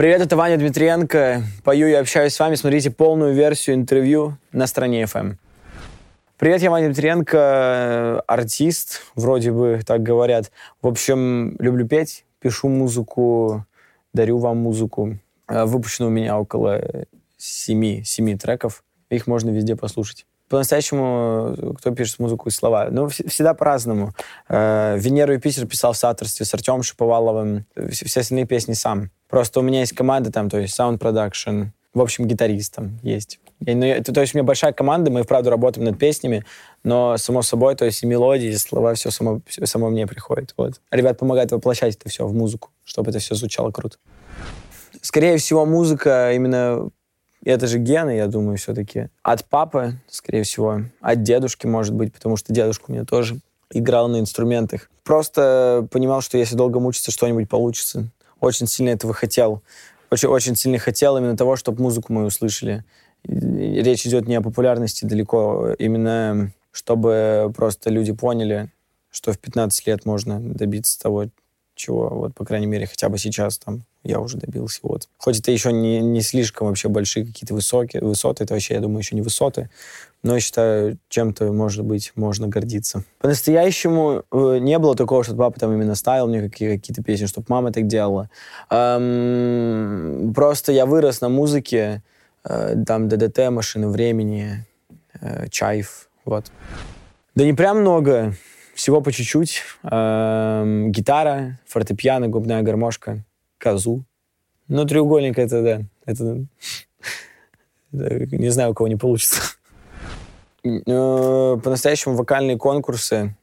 Привет, это Ваня Дмитриенко. Пою и общаюсь с вами. Смотрите полную версию интервью на стране FM. Привет, я Ваня Дмитренко, артист, вроде бы так говорят. В общем, люблю петь, пишу музыку, дарю вам музыку. Э, выпущено у меня около семи, семи треков. Их можно везде послушать. По-настоящему, кто пишет музыку и слова? Ну, всегда по-разному. Э, «Венеру и Питер» писал в соавторстве с Артемом Шиповаловым. Все остальные песни сам. Просто у меня есть команда там, то есть sound production, в общем, гитарист там есть. Я, ну, это, то есть у меня большая команда, мы, вправду, работаем над песнями, но, само собой, то есть и мелодии, и слова, все само, все само мне приходит. Вот. Ребят помогают воплощать это все в музыку, чтобы это все звучало круто. Скорее всего, музыка именно... Это же гены, я думаю, все-таки. От папы, скорее всего. От дедушки, может быть, потому что дедушка у меня тоже играл на инструментах. Просто понимал, что если долго мучиться, что-нибудь получится. Очень сильно этого хотел. Очень, очень сильно хотел именно того, чтобы музыку мою услышали речь идет не о популярности далеко, именно чтобы просто люди поняли, что в 15 лет можно добиться того, чего, вот, по крайней мере, хотя бы сейчас там я уже добился. Вот. Хоть это еще не, не слишком вообще большие какие-то высокие высоты, это вообще, я думаю, еще не высоты, но я считаю, чем-то, может быть, можно гордиться. По-настоящему э, не было такого, что папа там именно ставил мне какие- какие-то песни, чтобы мама так делала. Эм, просто я вырос на музыке, Э, там ДДТ, машины времени, э, Чайф, вот. Да не прям много, всего по чуть-чуть. Эм, гитара, фортепиано, губная гармошка, казу. Ну, треугольник это, да, это, не знаю, у кого не получится. Э, по-настоящему вокальные конкурсы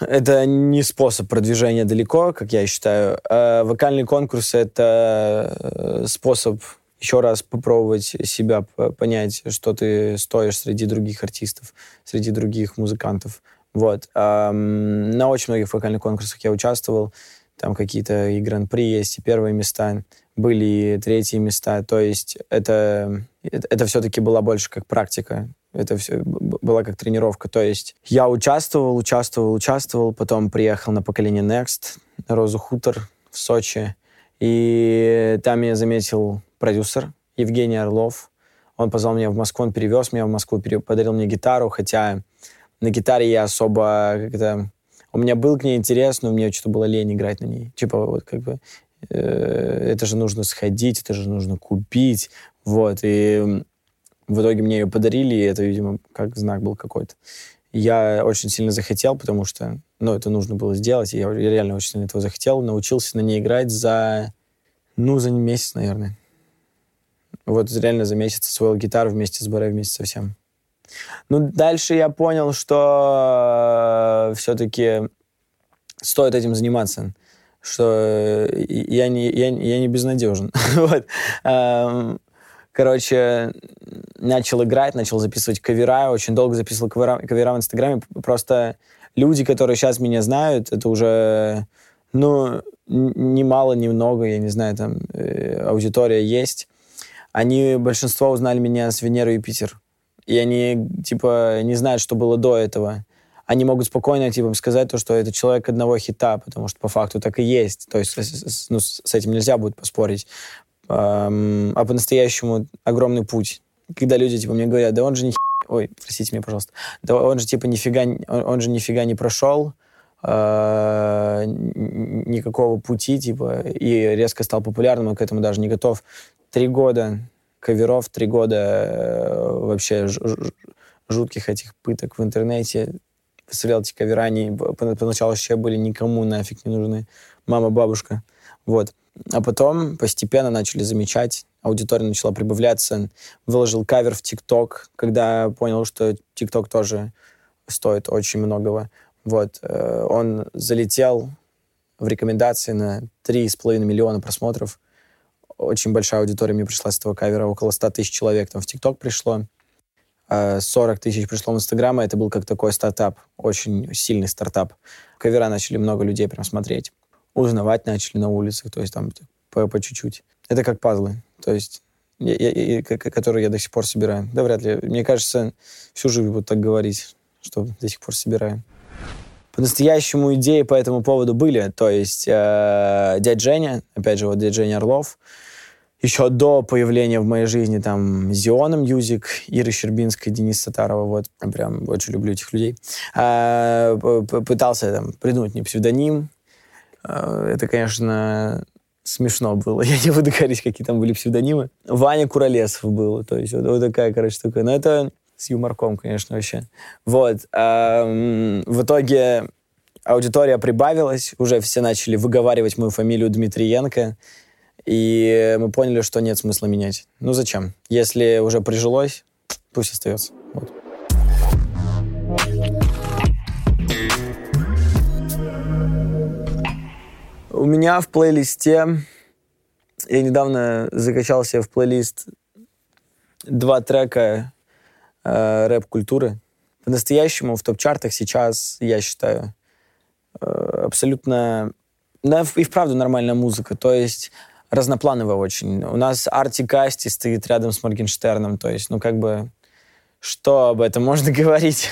это не способ продвижения далеко, как я считаю. Вокальные конкурсы — это способ еще раз попробовать себя, понять, что ты стоишь среди других артистов, среди других музыкантов. Вот. на очень многих вокальных конкурсах я участвовал. Там какие-то и гран-при есть, и первые места, были и третьи места. То есть это, это, это все-таки была больше как практика. Это все была как тренировка. То есть я участвовал, участвовал, участвовал, потом приехал на поколение Next, на Розу Хутор в Сочи. И там я заметил продюсер Евгений Орлов. Он позвал меня в Москву, он перевез меня в Москву, подарил мне гитару, хотя на гитаре я особо как-то... У меня был к ней интерес, но мне что-то было лень играть на ней. Типа вот как бы э, это же нужно сходить, это же нужно купить, вот. И в итоге мне ее подарили, и это, видимо, как знак был какой-то. Я очень сильно захотел, потому что, ну, это нужно было сделать, и я, реально очень сильно этого захотел. Научился на ней играть за, ну, за месяц, наверное. Вот реально за месяц освоил гитару вместе с Баре, вместе со всем. Ну, дальше я понял, что э, все-таки стоит этим заниматься, что я не, я, я не безнадежен. вот. Эм, короче, начал играть, начал записывать кавера, очень долго записывал кавера, кавера в Инстаграме. Просто люди, которые сейчас меня знают, это уже, ну, ни мало, ни много, я не знаю, там э, аудитория есть они, большинство узнали меня с Венеры и Питер. И они, типа, не знают, что было до этого. Они могут спокойно, типа, сказать то, что это человек одного хита, потому что по факту так и есть. То есть ну, с этим нельзя будет поспорить. А по-настоящему огромный путь. Когда люди, типа, мне говорят, да он же не Ой, простите меня, пожалуйста. Да он же, типа, нифига, он, он же нифига не прошел, э, никакого пути, типа, и резко стал популярным, он к этому даже не готов три года каверов, три года э, вообще жутких этих пыток в интернете. Выставлял эти кавера, они поначалу вообще были никому нафиг не нужны. Мама, бабушка. Вот. А потом постепенно начали замечать, аудитория начала прибавляться. Выложил кавер в ТикТок, когда понял, что ТикТок тоже стоит очень многого. Вот. Э, он залетел в рекомендации на 3,5 миллиона просмотров очень большая аудитория мне пришла с этого кавера, около 100 тысяч человек там в ТикТок пришло, 40 а тысяч пришло в Инстаграм, это был как такой стартап, очень сильный стартап. Кавера начали много людей прям смотреть, узнавать начали на улицах, то есть там по, по чуть-чуть. Это как пазлы, то есть я, я, которые я до сих пор собираю. Да вряд ли. Мне кажется, всю жизнь буду так говорить, что до сих пор собираю. По-настоящему идеи по этому поводу были. То есть э, дядя Женя, опять же, вот дядя Женя Орлов, еще до появления в моей жизни там Zion а Music, Ира Щербинская, Дениса Сатарова, вот, прям очень люблю этих людей. А, пытался там придумать мне псевдоним. А, это, конечно, смешно было. Я не буду говорить, какие там были псевдонимы. Ваня Куролесов был, то есть вот, вот такая, короче, штука. Но это с юморком, конечно, вообще. Вот. А, в итоге аудитория прибавилась, уже все начали выговаривать мою фамилию Дмитриенко. И мы поняли, что нет смысла менять. Ну зачем? Если уже прижилось, пусть остается. Вот. У меня в плейлисте, я недавно закачал себе в плейлист два трека э, рэп-культуры. По-настоящему в топ-чартах сейчас, я считаю, э, абсолютно... Да, и вправду нормальная музыка. То есть разноплановая очень. У нас Арти Касти стоит рядом с Моргенштерном, то есть, ну, как бы, что об этом можно говорить?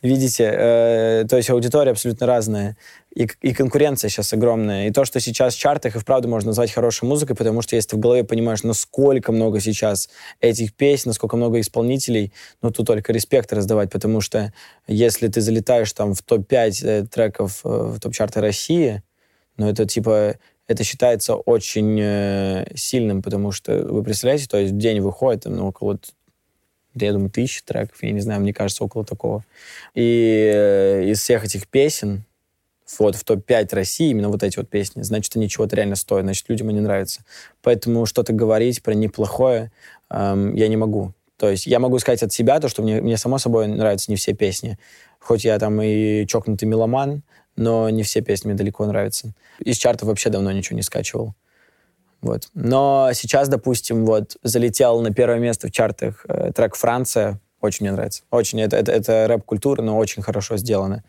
Видите, э, то есть аудитория абсолютно разная, и, и конкуренция сейчас огромная. И то, что сейчас в чартах и вправду можно назвать хорошей музыкой, потому что если ты в голове понимаешь, насколько много сейчас этих песен, насколько много исполнителей, ну, тут только респект раздавать, потому что если ты залетаешь там в топ-5 э, треков э, в топ-чарты России, ну, это типа это считается очень э, сильным, потому что, вы представляете, то есть в день выходит ну, около, я думаю, тысячи треков, я не знаю, мне кажется, около такого. И э, из всех этих песен, вот в топ-5 России, именно вот эти вот песни, значит, они чего-то реально стоят, значит, людям они нравятся. Поэтому что-то говорить про неплохое эм, я не могу. То есть я могу сказать от себя то, что мне, мне само собой нравятся не все песни. Хоть я там и чокнутый меломан, но не все песни мне далеко нравятся. Из чартов вообще давно ничего не скачивал. Вот. Но сейчас, допустим, вот залетел на первое место в чартах э, трек «Франция». Очень мне нравится. Очень. Это, это, это рэп-культура, но очень хорошо сделано.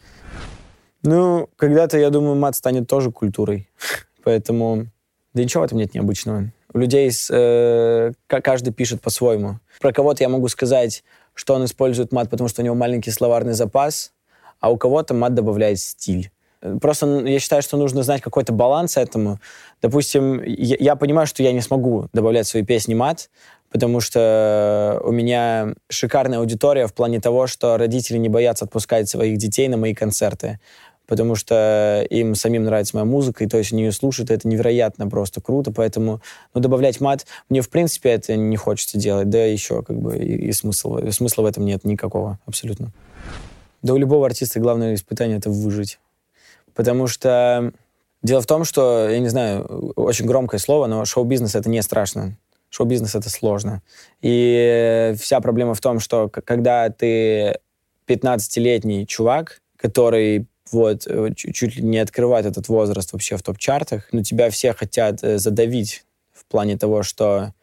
Ну, когда-то, я думаю, мат станет тоже культурой. Поэтому... Да ничего в этом нет необычного. У людей с, э, каждый пишет по-своему. Про кого-то я могу сказать, что он использует мат, потому что у него маленький словарный запас, а у кого-то мат добавляет стиль. Просто я считаю, что нужно знать какой-то баланс этому. Допустим, я, я понимаю, что я не смогу добавлять в свои песни мат, потому что у меня шикарная аудитория в плане того, что родители не боятся отпускать своих детей на мои концерты, потому что им самим нравится моя музыка, и то есть они ее слушают, это невероятно просто круто, поэтому ну, добавлять мат мне, в принципе, это не хочется делать, да еще как бы и, и смысла, смысла в этом нет никакого абсолютно. Да у любого артиста главное испытание — это выжить. Потому что дело в том, что, я не знаю, очень громкое слово, но шоу-бизнес — это не страшно. Шоу-бизнес — это сложно. И вся проблема в том, что когда ты 15-летний чувак, который вот чуть ли не открывает этот возраст вообще в топ-чартах, но тебя все хотят э, задавить в плане того, что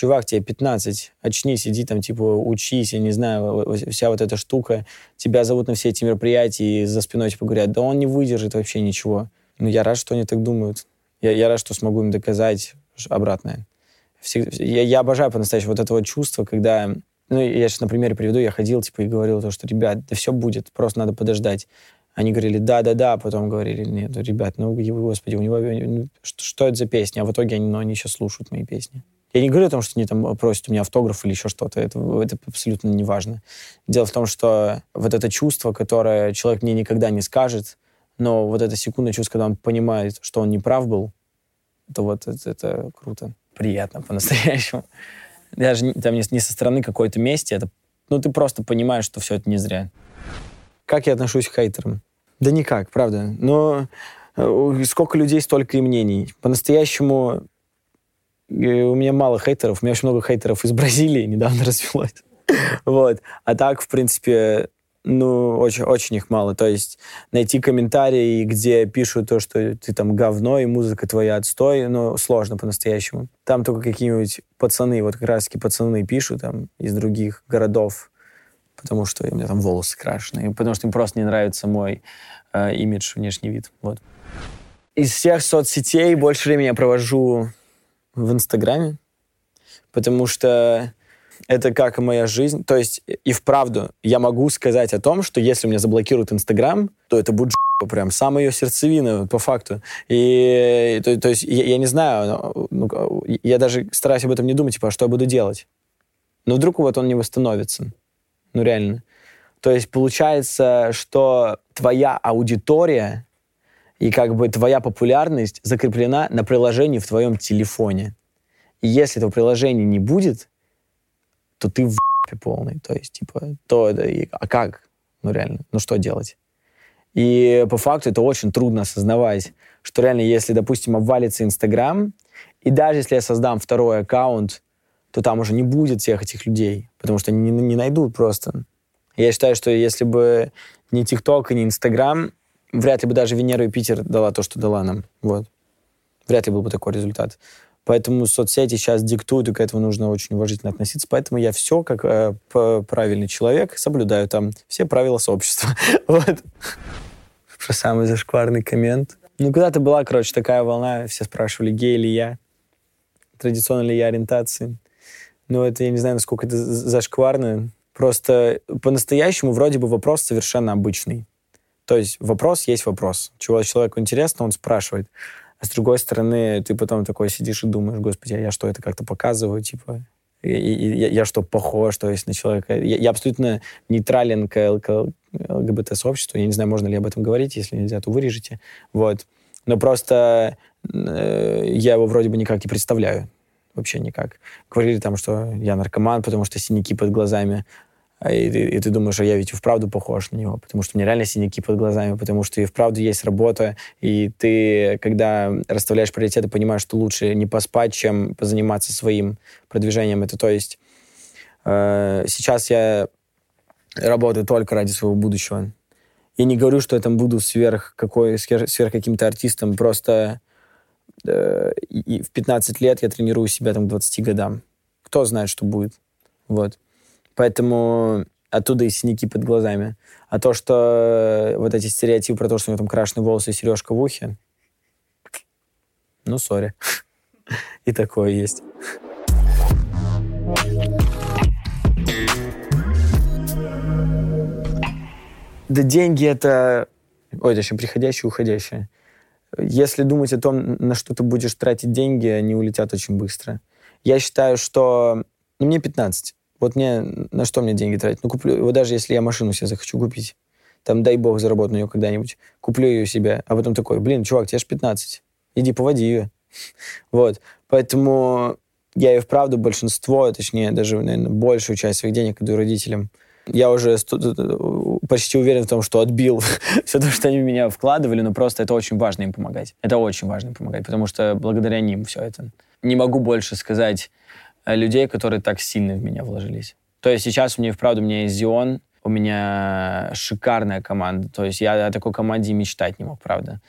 чувак, тебе 15, очнись, иди там, типа, учись, я не знаю, вся вот эта штука, тебя зовут на все эти мероприятия, и за спиной, типа, говорят, да он не выдержит вообще ничего. Ну, я рад, что они так думают. Я, я рад, что смогу им доказать обратное. Я, я обожаю по-настоящему вот это вот чувство, когда... Ну, я сейчас на примере приведу, я ходил, типа, и говорил то, что, ребят, да все будет, просто надо подождать. Они говорили, да-да-да, потом говорили, нет, ребят, ну, господи, у него... Ну, что, что это за песня? А в итоге они, ну, они сейчас слушают мои песни. Я не говорю о том, что они там просят у меня автограф или еще что-то. Это, это абсолютно не важно. Дело в том, что вот это чувство, которое человек мне никогда не скажет, но вот эта секунда чувства, когда он понимает, что он не прав был, это вот это, это круто. Приятно по-настоящему. Даже там не, не со стороны какой-то мести, это, ну, ты просто понимаешь, что все это не зря. Как я отношусь к хейтерам? Да никак, правда. Но э, сколько людей, столько и мнений. По-настоящему у меня мало хейтеров. У меня очень много хейтеров из Бразилии недавно развелось. вот. А так, в принципе, ну, очень, очень их мало. То есть найти комментарии, где пишут то, что ты там говно, и музыка твоя отстой, ну, сложно по-настоящему. Там только какие-нибудь пацаны, вот как раз-таки пацаны пишут там из других городов, потому что у меня там волосы крашеные, потому что им просто не нравится мой э, имидж, внешний вид. Вот. Из всех соцсетей больше времени я провожу в Инстаграме, потому что это как моя жизнь. То есть и вправду я могу сказать о том, что если меня заблокируют Инстаграм, то это будет прям самая ее сердцевина, по факту. И то, то есть я, я не знаю, ну, я даже стараюсь об этом не думать, типа, а что я буду делать. Но вдруг вот он не восстановится. Ну, реально. То есть получается, что твоя аудитория и как бы твоя популярность закреплена на приложении в твоем телефоне. И если этого приложения не будет, то ты в полный. То есть, типа, то это... А как? Ну, реально. Ну, что делать? И по факту это очень трудно осознавать, что реально, если, допустим, обвалится Инстаграм, и даже если я создам второй аккаунт, то там уже не будет всех этих людей, потому что не, не найдут просто. Я считаю, что если бы не ТикТок и не Инстаграм, вряд ли бы даже Венера и Питер дала то, что дала нам. Вот. Вряд ли был бы такой результат. Поэтому соцсети сейчас диктуют, и к этому нужно очень уважительно относиться. Поэтому я все, как э, правильный человек, соблюдаю там все правила сообщества. вот. Что самый зашкварный коммент. Ну, когда-то была, короче, такая волна, все спрашивали, гей ли я, традиционной ли я ориентации. Ну, это, я не знаю, насколько это зашкварно. Просто по-настоящему вроде бы вопрос совершенно обычный. То есть вопрос есть вопрос. Чего человеку интересно, он спрашивает. А с другой стороны, ты потом такой сидишь и думаешь, господи, а я что, это как-то показываю, типа, и, и, я, я что, похож, то есть на человека. Я, я абсолютно нейтрален к, к ЛГБТ-сообществу. Я не знаю, можно ли об этом говорить, если нельзя, то вырежете. Вот. Но просто э, я его вроде бы никак не представляю. Вообще никак. Говорили там, что я наркоман, потому что синяки под глазами. А и, и, и ты думаешь, а я ведь и вправду похож на него, потому что у меня реально синяки под глазами, потому что и вправду есть работа, и ты, когда расставляешь приоритеты, понимаешь, что лучше не поспать, чем позаниматься своим продвижением. Это то есть э, сейчас я работаю только ради своего будущего. И не говорю, что я там буду сверх, какой, сверх каким-то артистом, просто э, и в 15 лет я тренирую себя там к 20 годам. Кто знает, что будет. Вот. Поэтому оттуда и синяки под глазами. А то, что э, вот эти стереотипы про то, что у него там крашеные волосы и сережка в ухе, ну, сори. И такое есть. Да деньги это... Ой, приходящее и уходящее. Если думать о том, на что ты будешь тратить деньги, они улетят очень быстро. Я считаю, что... Ну, мне 15. Вот мне на что мне деньги тратить? Ну, куплю, вот даже если я машину себе захочу купить, там, дай бог, заработаю нее когда-нибудь, куплю ее себе, а потом такой, блин, чувак, тебе же 15, иди поводи ее. вот, поэтому я и вправду большинство, точнее, даже, наверное, большую часть своих денег отдаю родителям. Я уже почти уверен в том, что отбил все то, что они в меня вкладывали, но просто это очень важно им помогать. Это очень важно им помогать, потому что благодаря ним все это. Не могу больше сказать Э, людей, которые так сильно в меня вложились. То есть сейчас у меня, вправду, у меня есть Зион, у меня шикарная команда. То есть я о такой команде мечтать не мог, правда.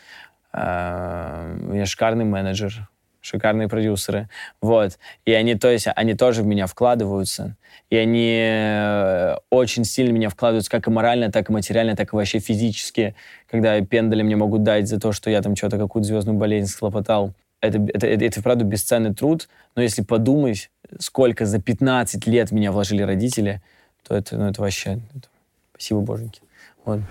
Э, у меня шикарный менеджер, шикарные продюсеры. Вот. И они, то есть, они тоже в меня вкладываются. И они э, очень сильно меня вкладываются как и морально, так и материально, так и вообще физически. Когда пендали мне могут дать за то, что я там что-то, какую-то звездную болезнь схлопотал. Это, это, это, это, правда, бесценный труд. Но если подумать, сколько за 15 лет меня вложили родители, то это, ну, это вообще... Это, спасибо, боженьки. Вот.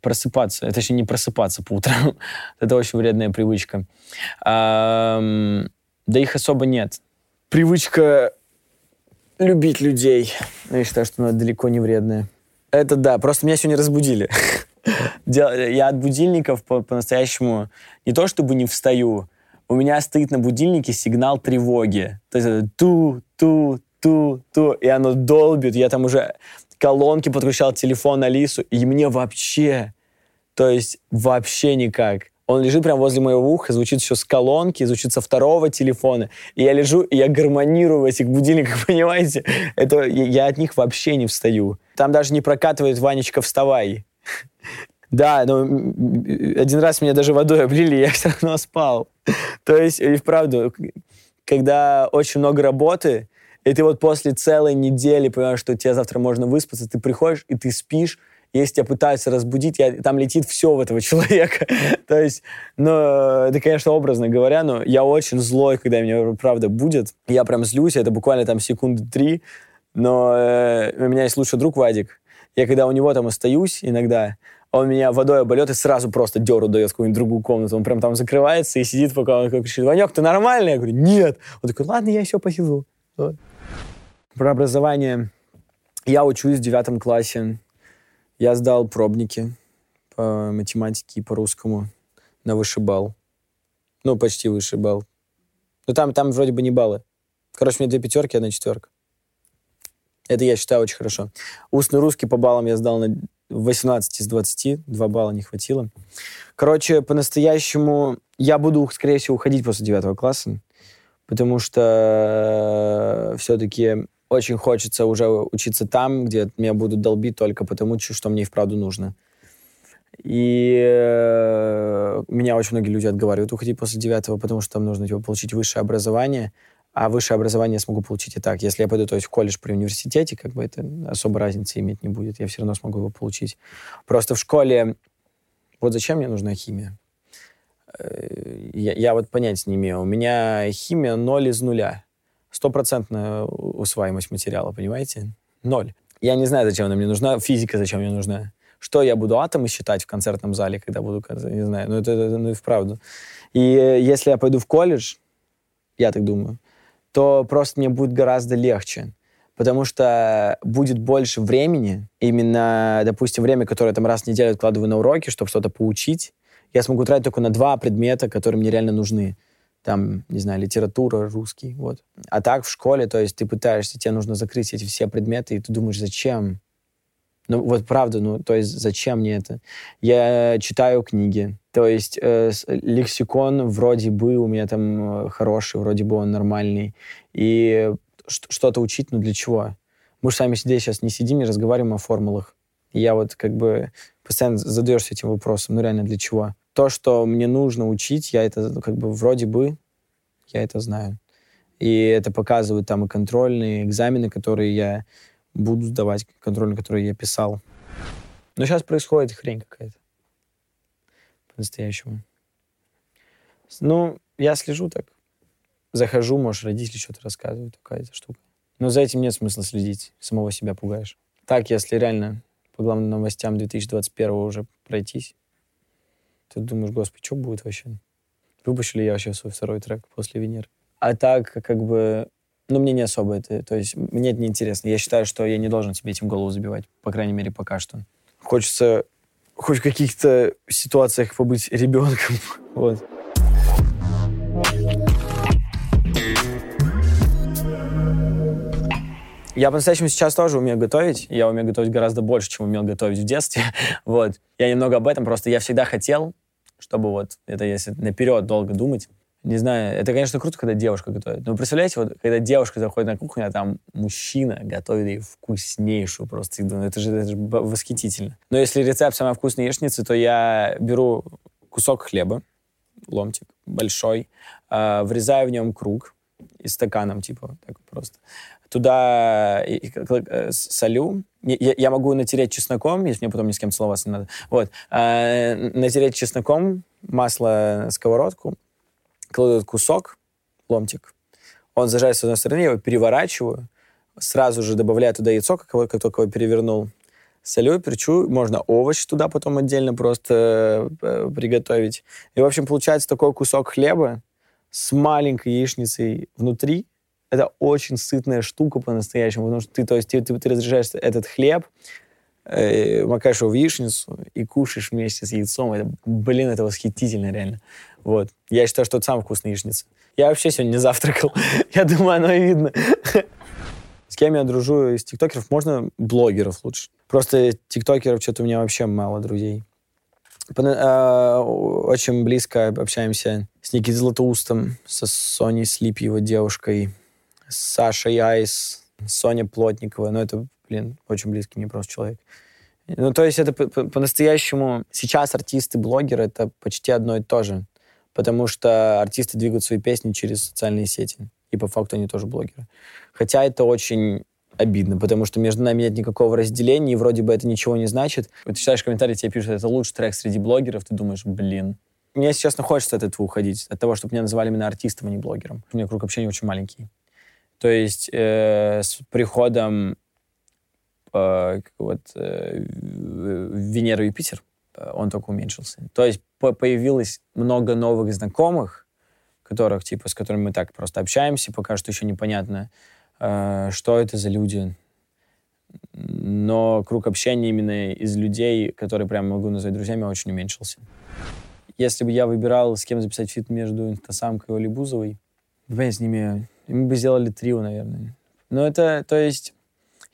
Просыпаться, это еще не просыпаться по утрам. это очень вредная привычка. А, да их особо нет. Привычка любить людей. Я считаю, что она далеко не вредная. Это да, просто меня сегодня разбудили. Я от будильников по-настоящему не то чтобы не встаю, у меня стоит на будильнике сигнал тревоги. То есть ту, ту, ту, ту, и оно долбит. Я там уже колонки подключал телефон Алису, и мне вообще, то есть вообще никак. Он лежит прямо возле моего уха, звучит еще с колонки, звучит со второго телефона. И я лежу, и я гармонирую в этих будильниках, понимаете? Это, я от них вообще не встаю. Там даже не прокатывает «Ванечка, вставай». Да, но один раз меня даже водой облили, я все равно спал. То есть, и вправду, когда очень много работы, и ты вот после целой недели понимаешь, что тебе завтра можно выспаться, ты приходишь, и ты спишь, если тебя пытаются разбудить, я, там летит все в этого человека. То есть, ну, это, конечно, образно говоря, но я очень злой, когда меня, правда, будет. Я прям злюсь, это буквально там секунды три, но э, у меня есть лучший друг Вадик. Я когда у него там остаюсь иногда, он меня водой обольет и сразу просто деру дает в какую-нибудь другую комнату. Он прям там закрывается и сидит, пока он кричит, Ванек, ты нормальный? Я говорю, нет. Он такой, ладно, я еще посижу. Про образование. Я учусь в девятом классе. Я сдал пробники по математике и по русскому на высший балл. Ну, почти высший балл. Ну, там, там вроде бы не баллы. Короче, у меня две пятерки, одна четверка. Это я считаю очень хорошо. Устный русский по баллам я сдал на 18 из 20, 2 балла не хватило. Короче, по-настоящему я буду, скорее всего, уходить после 9 класса, потому что э, все-таки очень хочется уже учиться там, где меня будут долбить только потому, что мне и вправду нужно. И э, меня очень многие люди отговаривают уходить после девятого, потому что там нужно типа, получить высшее образование, а высшее образование я смогу получить и так. Если я пойду то есть, в колледж при университете, как бы это особо разницы иметь не будет. Я все равно смогу его получить. Просто в школе... Вот зачем мне нужна химия? Э, я, я вот понятия не имею. У меня химия ноль из нуля. Стопроцентная усваиваемость материала, понимаете? Ноль. Я не знаю, зачем она мне нужна. Физика зачем мне нужна. Что я буду атомы считать в концертном зале, когда буду, не знаю, ну это, это ну и вправду. И если я пойду в колледж, я так думаю, то просто мне будет гораздо легче. Потому что будет больше времени, именно, допустим, время, которое я там раз в неделю откладываю на уроки, чтобы что-то поучить, я смогу тратить только на два предмета, которые мне реально нужны. Там, не знаю, литература, русский, вот. А так в школе, то есть ты пытаешься, тебе нужно закрыть эти все предметы, и ты думаешь, зачем? Ну, вот правда, ну, то есть зачем мне это? Я читаю книги, то есть э, лексикон вроде бы у меня там э, хороший, вроде бы он нормальный. И что-то учить, ну для чего? Мы же сами здесь сейчас не сидим и разговариваем о формулах. Я вот как бы постоянно задаешься этим вопросом, ну реально для чего? То, что мне нужно учить, я это как бы вроде бы, я это знаю. И это показывают там и контрольные экзамены, которые я буду сдавать контрольные, которые я писал. Но сейчас происходит хрень какая-то. По-настоящему. Ну, я слежу так. Захожу, может, родители что-то рассказывают, какая-то штука. Но за этим нет смысла следить. Самого себя пугаешь. Так, если реально по главным новостям 2021 уже пройтись, ты думаешь, господи, что будет вообще? Выпущу ли я вообще свой второй трек после Венеры? А так, как бы, ну, мне не особо это, то есть мне это не интересно. Я считаю, что я не должен себе этим голову забивать, по крайней мере, пока что. Хочется хоть в каких-то ситуациях побыть ребенком, вот. Я по-настоящему сейчас тоже умею готовить. Я умею готовить гораздо больше, чем умел готовить в детстве. вот. Я немного об этом. Просто я всегда хотел, чтобы вот это, если наперед долго думать, не знаю, это, конечно, круто, когда девушка готовит. Но представляете, вот когда девушка заходит на кухню, а там мужчина готовит ей вкуснейшую просто еду. Это же, это же восхитительно. Но если рецепт самой вкусной яичницы, то я беру кусок хлеба, ломтик большой, э, врезаю в нем круг и стаканом, типа, так просто. Туда э, солю. Я, могу натереть чесноком, если мне потом ни с кем целоваться не надо. Вот. Э, натереть чесноком, масло, сковородку, кладу этот кусок, ломтик, он зажарится с одной стороны, я его переворачиваю, сразу же добавляю туда яйцо, как, его, как только его перевернул, солю, перчу, можно овощи туда потом отдельно просто э, приготовить. И, в общем, получается такой кусок хлеба с маленькой яичницей внутри. Это очень сытная штука по-настоящему, потому что ты, то есть, ты, ты, ты разряжаешь этот хлеб, э, макаешь его в яичницу и кушаешь вместе с яйцом. Это, блин, это восхитительно реально. Вот. Я считаю, что это самая вкусная яичница. Я вообще сегодня не завтракал. Я думаю, оно и видно. С кем я дружу из тиктокеров? Можно блогеров лучше. Просто тиктокеров что-то у меня вообще мало друзей. А, очень близко общаемся с Никитой Златоустом, со Соней Слип, его девушкой, с Сашей Айс, Соня Плотникова. Ну, это, блин, очень близкий мне просто человек. Ну, то есть это по-настоящему... Сейчас артисты-блогеры — это почти одно и то же потому что артисты двигают свои песни через социальные сети. И по факту они тоже блогеры. Хотя это очень обидно, потому что между нами нет никакого разделения, и вроде бы это ничего не значит. Ты читаешь комментарии, тебе пишут, это лучший трек среди блогеров, ты думаешь, блин. Мне, честно, хочется от этого уходить, от того, чтобы меня называли именно артистом, а не блогером. У меня круг общения очень маленький. То есть э, с приходом э, вот, э, Венеры и Юпитер, он только уменьшился. То есть появилось много новых знакомых, которых, типа, с которыми мы так просто общаемся, пока что еще непонятно, э, что это за люди. Но круг общения именно из людей, которые прям могу назвать друзьями, очень уменьшился. Если бы я выбирал, с кем записать фит между Инстасамкой и Олей Бузовой, я с ними... Мы бы сделали трио, наверное. Но это, то есть,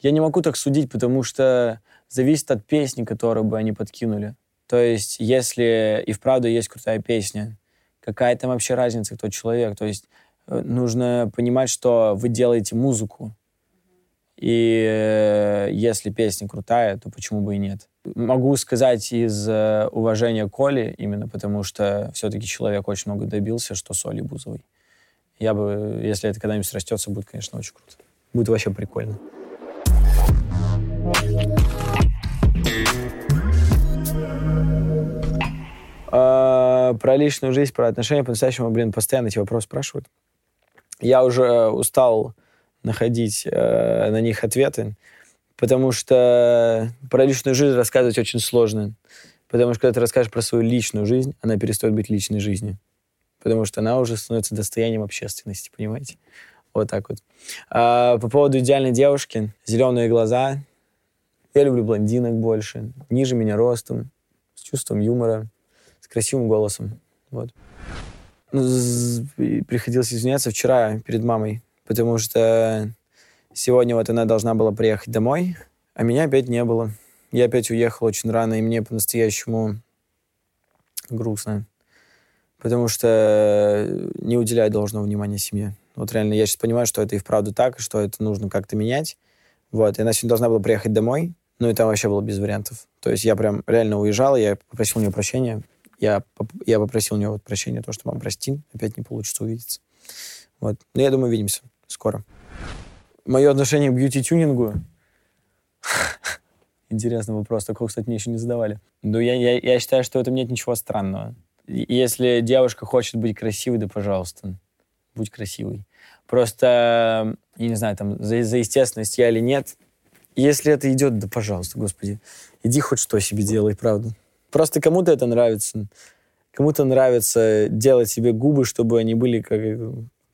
я не могу так судить, потому что зависит от песни, которую бы они подкинули. То есть, если и вправду есть крутая песня, какая там вообще разница, кто человек? То есть, э, нужно понимать, что вы делаете музыку. И э, если песня крутая, то почему бы и нет? Могу сказать из э, уважения к Коле, именно потому что все-таки человек очень много добился, что с Олей Бузовой. Я бы, если это когда-нибудь срастется, будет, конечно, очень круто. Будет вообще прикольно. А, про личную жизнь, про отношения по-настоящему, блин, постоянно эти вопросы спрашивают. Я уже э, устал находить э, на них ответы, потому что про личную жизнь рассказывать очень сложно. Потому что когда ты расскажешь про свою личную жизнь, она перестает быть личной жизнью. Потому что она уже становится достоянием общественности, понимаете? Вот так вот. А, по поводу идеальной девушки. Зеленые глаза. Я люблю блондинок больше. Ниже меня ростом. С чувством юмора красивым голосом. Вот. Ну, приходилось извиняться вчера перед мамой, потому что сегодня вот она должна была приехать домой, а меня опять не было. Я опять уехал очень рано, и мне по-настоящему грустно. Потому что не уделяю должного внимания семье. Вот реально, я сейчас понимаю, что это и вправду так, и что это нужно как-то менять. Вот, и она сегодня должна была приехать домой, ну и там вообще было без вариантов. То есть я прям реально уезжал, я попросил у нее прощения, я, я попросил у него вот прощения, то, что мам, прости, опять не получится увидеться. Вот. Но я думаю, увидимся скоро. Мое отношение к бьюти-тюнингу... Интересный вопрос. Такого, кстати, мне еще не задавали. Но я, я, я считаю, что в этом нет ничего странного. Если девушка хочет быть красивой, да пожалуйста, будь красивой. Просто, я не знаю, там, за, за естественность я или нет. Если это идет, да пожалуйста, господи. Иди хоть что себе делай, правда. Просто кому-то это нравится. Кому-то нравится делать себе губы, чтобы они были как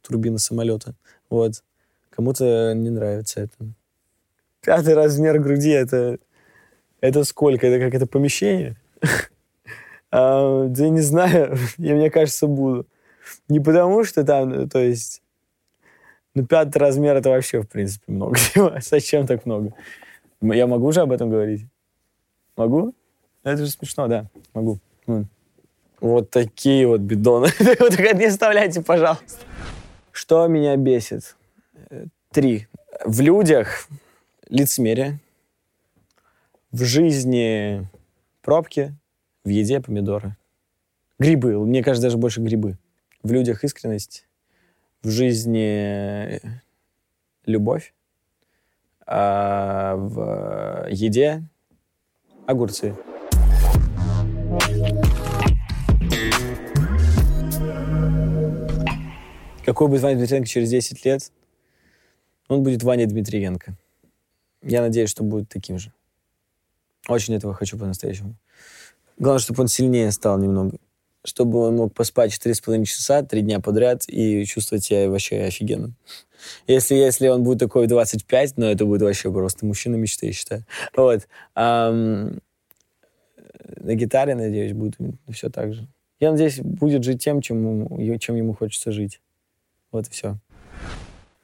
турбина самолета. Вот. Кому-то не нравится это. Пятый размер груди это, это сколько? Это как это помещение? а, да не знаю. я, мне кажется, буду. Не потому, что там, то есть... Ну, пятый размер это вообще, в принципе, много. Зачем так много? Я могу же об этом говорить? Могу? Это же смешно, да, могу. Вот такие вот бидоны. Вот не оставляйте, пожалуйста. Что меня бесит? Три. В людях лицемерие. В жизни пробки. В еде помидоры. Грибы. Мне кажется, даже больше грибы. В людях искренность. В жизни любовь. А в еде огурцы. Какой будет Ваня Дмитриенко через 10 лет? Он будет Ваня Дмитриенко. Я надеюсь, что будет таким же. Очень этого хочу по-настоящему. Главное, чтобы он сильнее стал немного. Чтобы он мог поспать 4,5 часа, три дня подряд и чувствовать себя вообще офигенно. Если, если он будет такой в 25, ну, это будет вообще просто мужчина мечты, я считаю. Вот. Ам, на гитаре, надеюсь, будет все так же. Я надеюсь, будет жить тем, чем, чем ему хочется жить. Вот и все.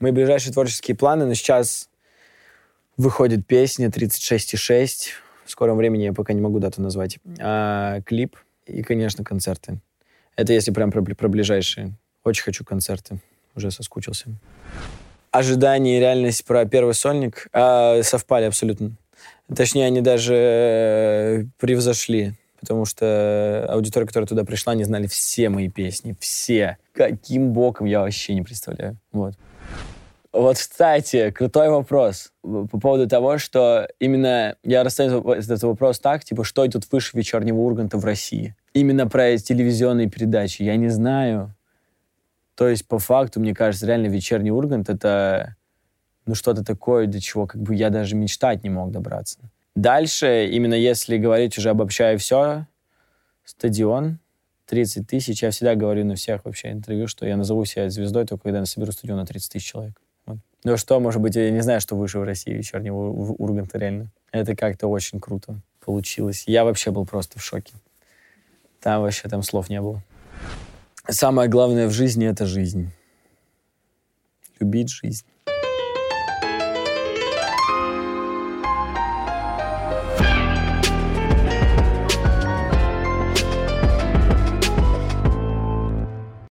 Мои ближайшие творческие планы, но сейчас выходит песня 36,6. В скором времени я пока не могу дату назвать. А, клип и, конечно, концерты. Это если прям про, про ближайшие. Очень хочу концерты. Уже соскучился. Ожидание и реальность про первый сольник а, совпали абсолютно. Точнее, они даже э, превзошли, потому что аудитория, которая туда пришла, не знали все мои песни. Все. Каким боком, я вообще не представляю. Вот. Вот, кстати, крутой вопрос по поводу того, что именно я расставил этот вопрос так, типа, что тут выше вечернего Урганта в России? Именно про телевизионные передачи. Я не знаю. То есть, по факту, мне кажется, реально вечерний Ургант — это ну, что-то такое, до чего как бы я даже мечтать не мог добраться. Дальше, именно если говорить уже обобщая все, стадион, 30 тысяч. Я всегда говорю на всех вообще интервью, что я назову себя звездой только когда я соберу стадион на 30 тысяч человек. Вот. Ну что, может быть, я не знаю, что выше в России вечернего Урганта реально. Это как-то очень круто получилось. Я вообще был просто в шоке. Там вообще там слов не было. Самое главное в жизни — это жизнь. Любить жизнь.